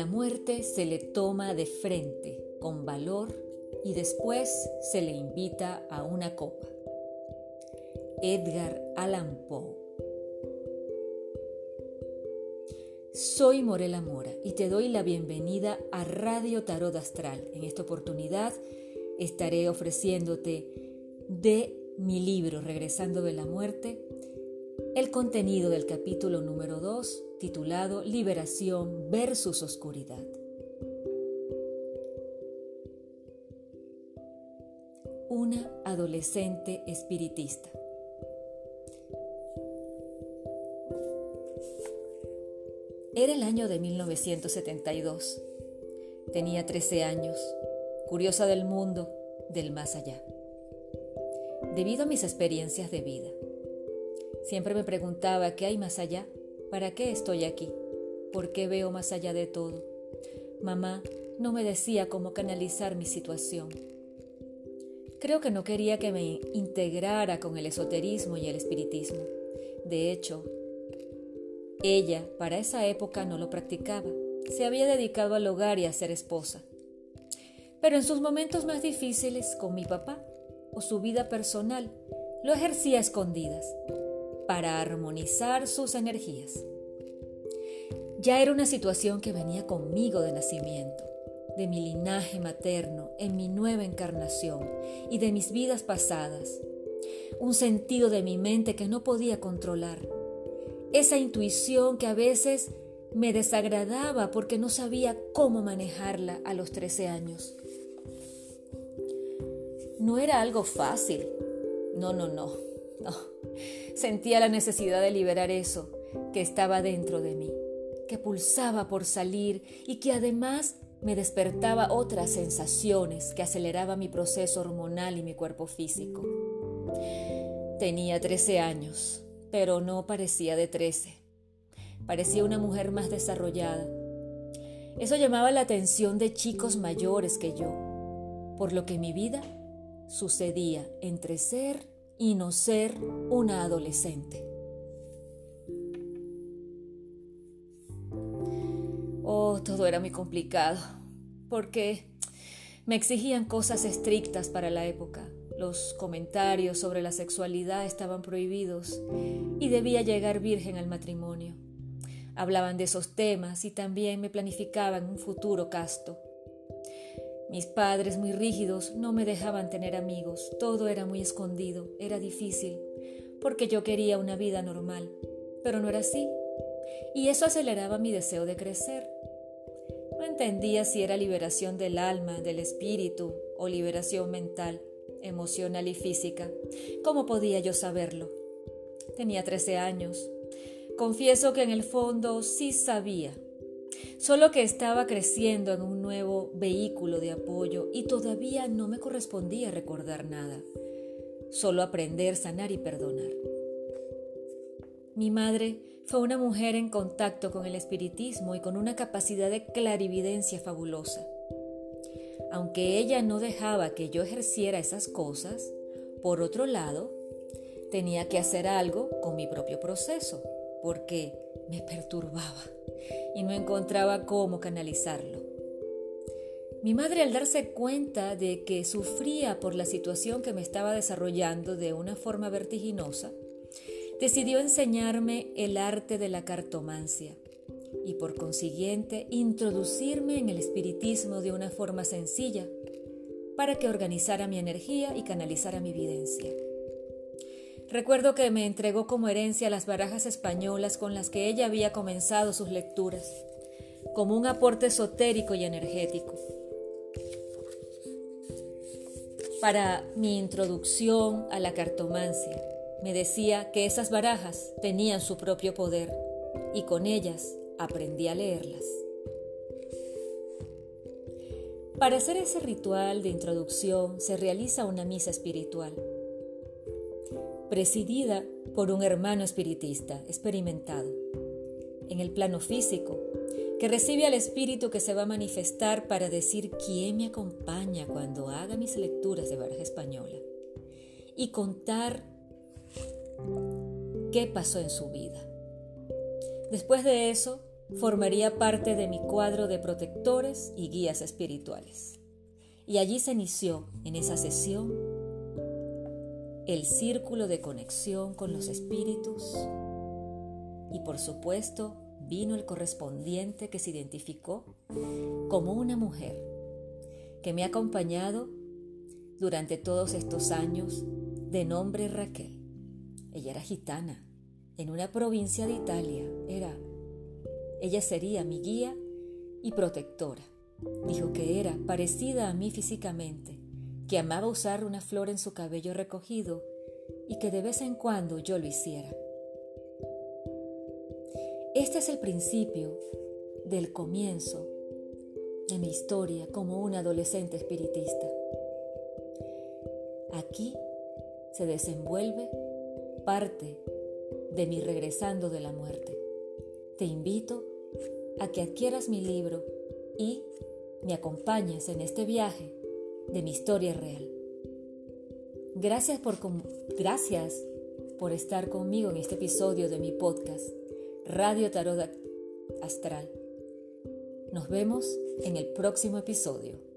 la muerte se le toma de frente, con valor, y después se le invita a una copa. Edgar Allan Poe Soy Morela Mora y te doy la bienvenida a Radio Tarot Astral. En esta oportunidad estaré ofreciéndote de mi libro Regresando de la Muerte el contenido del capítulo número 2 titulado Liberación versus Oscuridad. Una adolescente espiritista. Era el año de 1972. Tenía 13 años, curiosa del mundo, del más allá. Debido a mis experiencias de vida, Siempre me preguntaba qué hay más allá, para qué estoy aquí, por qué veo más allá de todo. Mamá no me decía cómo canalizar mi situación. Creo que no quería que me integrara con el esoterismo y el espiritismo. De hecho, ella para esa época no lo practicaba. Se había dedicado al hogar y a ser esposa. Pero en sus momentos más difíciles con mi papá o su vida personal, lo ejercía a escondidas para armonizar sus energías. Ya era una situación que venía conmigo de nacimiento, de mi linaje materno, en mi nueva encarnación y de mis vidas pasadas. Un sentido de mi mente que no podía controlar. Esa intuición que a veces me desagradaba porque no sabía cómo manejarla a los 13 años. No era algo fácil. No, no, no. No, sentía la necesidad de liberar eso que estaba dentro de mí, que pulsaba por salir y que además me despertaba otras sensaciones que aceleraban mi proceso hormonal y mi cuerpo físico. Tenía 13 años, pero no parecía de 13. Parecía una mujer más desarrollada. Eso llamaba la atención de chicos mayores que yo, por lo que mi vida sucedía entre ser y no ser una adolescente. Oh, todo era muy complicado, porque me exigían cosas estrictas para la época. Los comentarios sobre la sexualidad estaban prohibidos y debía llegar virgen al matrimonio. Hablaban de esos temas y también me planificaban un futuro casto. Mis padres muy rígidos no me dejaban tener amigos, todo era muy escondido, era difícil, porque yo quería una vida normal, pero no era así, y eso aceleraba mi deseo de crecer. No entendía si era liberación del alma, del espíritu o liberación mental, emocional y física. ¿Cómo podía yo saberlo? Tenía 13 años. Confieso que en el fondo sí sabía solo que estaba creciendo en un nuevo vehículo de apoyo y todavía no me correspondía recordar nada, solo aprender, sanar y perdonar. Mi madre fue una mujer en contacto con el espiritismo y con una capacidad de clarividencia fabulosa. Aunque ella no dejaba que yo ejerciera esas cosas, por otro lado, tenía que hacer algo con mi propio proceso, porque me perturbaba y no encontraba cómo canalizarlo. Mi madre al darse cuenta de que sufría por la situación que me estaba desarrollando de una forma vertiginosa, decidió enseñarme el arte de la cartomancia y por consiguiente introducirme en el espiritismo de una forma sencilla para que organizara mi energía y canalizara mi evidencia. Recuerdo que me entregó como herencia las barajas españolas con las que ella había comenzado sus lecturas, como un aporte esotérico y energético. Para mi introducción a la cartomancia, me decía que esas barajas tenían su propio poder y con ellas aprendí a leerlas. Para hacer ese ritual de introducción se realiza una misa espiritual presidida por un hermano espiritista experimentado en el plano físico, que recibe al espíritu que se va a manifestar para decir quién me acompaña cuando haga mis lecturas de baraja española y contar qué pasó en su vida. Después de eso, formaría parte de mi cuadro de protectores y guías espirituales. Y allí se inició, en esa sesión, el círculo de conexión con los espíritus y por supuesto vino el correspondiente que se identificó como una mujer que me ha acompañado durante todos estos años de nombre Raquel. Ella era gitana, en una provincia de Italia. Era, ella sería mi guía y protectora. Dijo que era parecida a mí físicamente, que amaba usar una flor en su cabello recogido y que de vez en cuando yo lo hiciera. Este es el principio del comienzo de mi historia como una adolescente espiritista. Aquí se desenvuelve parte de mi regresando de la muerte. Te invito a que adquieras mi libro y me acompañes en este viaje de mi historia real. Gracias por, gracias por estar conmigo en este episodio de mi podcast, Radio Tarot Astral. Nos vemos en el próximo episodio.